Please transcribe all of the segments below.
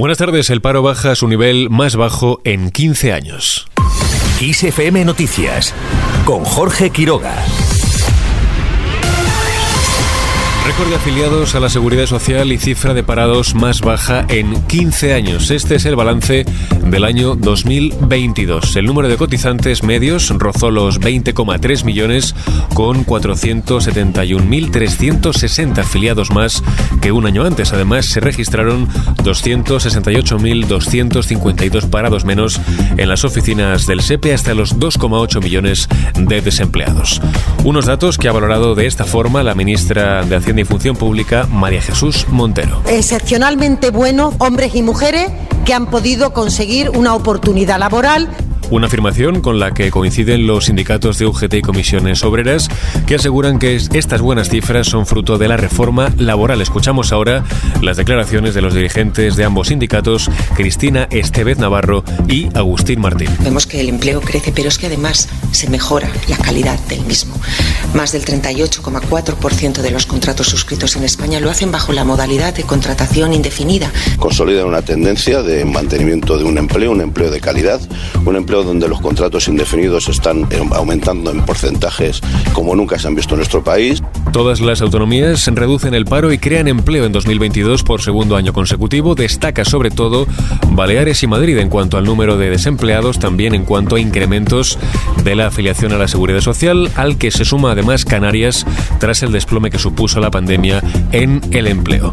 Buenas tardes, el paro baja a su nivel más bajo en 15 años. ISFM Noticias con Jorge Quiroga. Récord de afiliados a la Seguridad Social y cifra de parados más baja en 15 años. Este es el balance del año 2022. El número de cotizantes medios rozó los 20,3 millones con 471.360 afiliados más que un año antes. Además, se registraron 268.252 parados menos en las oficinas del SEPE hasta los 2,8 millones de desempleados. Unos datos que ha valorado de esta forma la ministra de Hacienda y Función Pública, María Jesús Montero. Excepcionalmente buenos hombres y mujeres que han podido conseguir una oportunidad laboral una afirmación con la que coinciden los sindicatos de UGT y comisiones obreras que aseguran que estas buenas cifras son fruto de la reforma laboral. Escuchamos ahora las declaraciones de los dirigentes de ambos sindicatos, Cristina Estevez Navarro y Agustín Martín. Vemos que el empleo crece, pero es que además se mejora la calidad del mismo. Más del 38,4% de los contratos suscritos en España lo hacen bajo la modalidad de contratación indefinida. Consolida una tendencia de mantenimiento de un empleo, un empleo de calidad, un empleo donde los contratos indefinidos están aumentando en porcentajes como nunca se han visto en nuestro país. Todas las autonomías reducen el paro y crean empleo en 2022 por segundo año consecutivo. Destaca sobre todo Baleares y Madrid en cuanto al número de desempleados, también en cuanto a incrementos de la afiliación a la seguridad social, al que se suma además Canarias tras el desplome que supuso la pandemia en el empleo.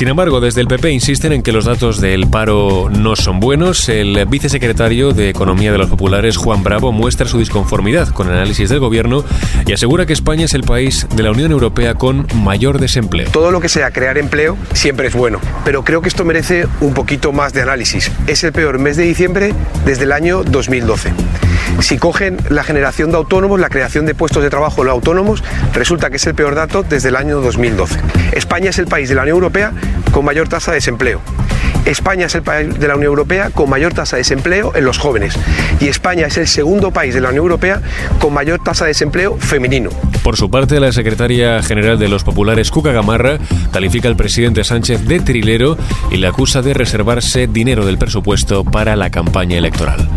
Sin embargo, desde el PP insisten en que los datos del paro no son buenos. El vicesecretario de Economía de los Populares, Juan Bravo, muestra su disconformidad con el análisis del gobierno y asegura que España es el país de la Unión Europea con mayor desempleo. Todo lo que sea crear empleo siempre es bueno, pero creo que esto merece un poquito más de análisis. Es el peor mes de diciembre desde el año 2012. Si cogen la generación de autónomos, la creación de puestos de trabajo en los autónomos, resulta que es el peor dato desde el año 2012. España es el país de la Unión Europea con mayor tasa de desempleo. España es el país de la Unión Europea con mayor tasa de desempleo en los jóvenes y España es el segundo país de la Unión Europea con mayor tasa de desempleo femenino. Por su parte, la secretaria general de los populares, Cuca Gamarra, califica al presidente Sánchez de trilero y le acusa de reservarse dinero del presupuesto para la campaña electoral.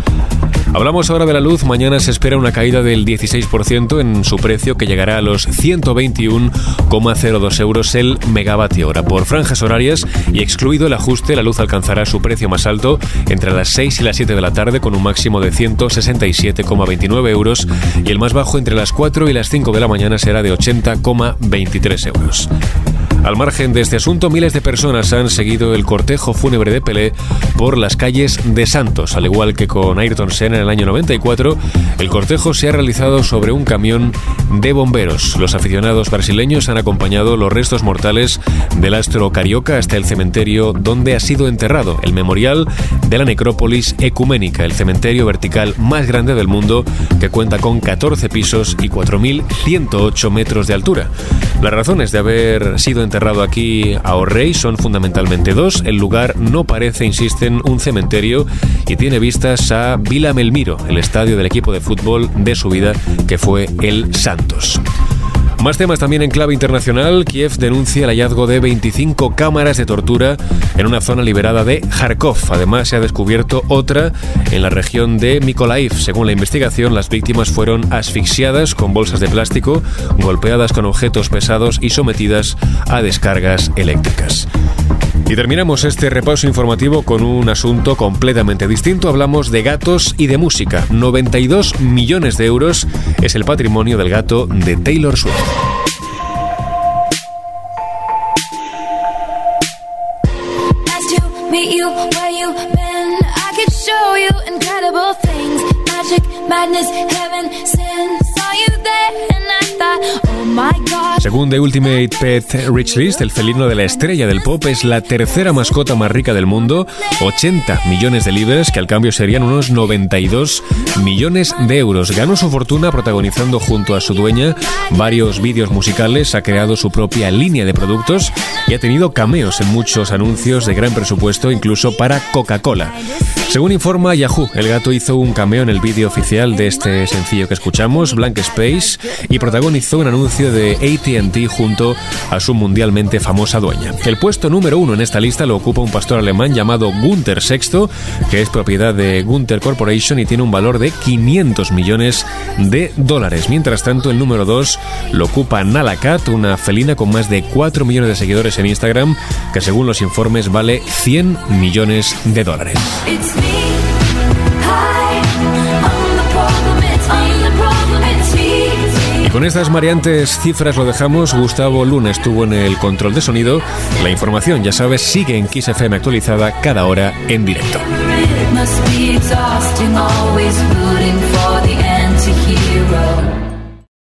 Hablamos ahora de la luz. Mañana se espera una caída del 16% en su precio que llegará a los 121,02 euros el megavatio hora. Por franjas horarias y excluido el ajuste, la luz alcanzará su precio más alto entre las 6 y las 7 de la tarde con un máximo de 167,29 euros y el más bajo entre las 4 y las 5 de la mañana será de 80,23 euros. Al margen de este asunto, miles de personas han seguido el cortejo fúnebre de Pelé por las calles de Santos. Al igual que con Ayrton Senna en el año 94, el cortejo se ha realizado sobre un camión de bomberos. Los aficionados brasileños han acompañado los restos mortales del astro carioca hasta el cementerio donde ha sido enterrado, el memorial de la necrópolis ecuménica, el cementerio vertical más grande del mundo que cuenta con 14 pisos y 4.108 metros de altura. Las razones de haber sido enterrado aquí a Orrey son fundamentalmente dos. El lugar no parece, insisten, un cementerio y tiene vistas a Vila Melmiro, el estadio del equipo de fútbol de su vida que fue el Santos. Más temas también en clave internacional. Kiev denuncia el hallazgo de 25 cámaras de tortura en una zona liberada de Kharkov. Además, se ha descubierto otra en la región de Mykolaiv. Según la investigación, las víctimas fueron asfixiadas con bolsas de plástico, golpeadas con objetos pesados y sometidas a descargas eléctricas. Y terminamos este repaso informativo con un asunto completamente distinto. Hablamos de gatos y de música. 92 millones de euros es el patrimonio del gato de Taylor Swift. Según The Ultimate Pet Rich List, el felino de la estrella del pop es la tercera mascota más rica del mundo, 80 millones de libras, que al cambio serían unos 92 millones de euros. Ganó su fortuna protagonizando junto a su dueña varios vídeos musicales, ha creado su propia línea de productos y ha tenido cameos en muchos anuncios de gran presupuesto, incluso para Coca-Cola. Según informa Yahoo, el gato hizo un cameo en el vídeo oficial de este sencillo que escuchamos, Blank Space, y protagonizó un anuncio de ATT junto a su mundialmente famosa dueña. El puesto número uno en esta lista lo ocupa un pastor alemán llamado Gunther Sexto, que es propiedad de Gunther Corporation y tiene un valor de 500 millones de dólares. Mientras tanto, el número dos lo ocupa Nala Cat, una felina con más de 4 millones de seguidores en Instagram, que según los informes vale 100 millones de dólares. Y con estas mareantes cifras lo dejamos. Gustavo Luna estuvo en el control de sonido. La información, ya sabes, sigue en Kiss FM actualizada cada hora en directo. must be exhausting, always rooting for the anti-hero.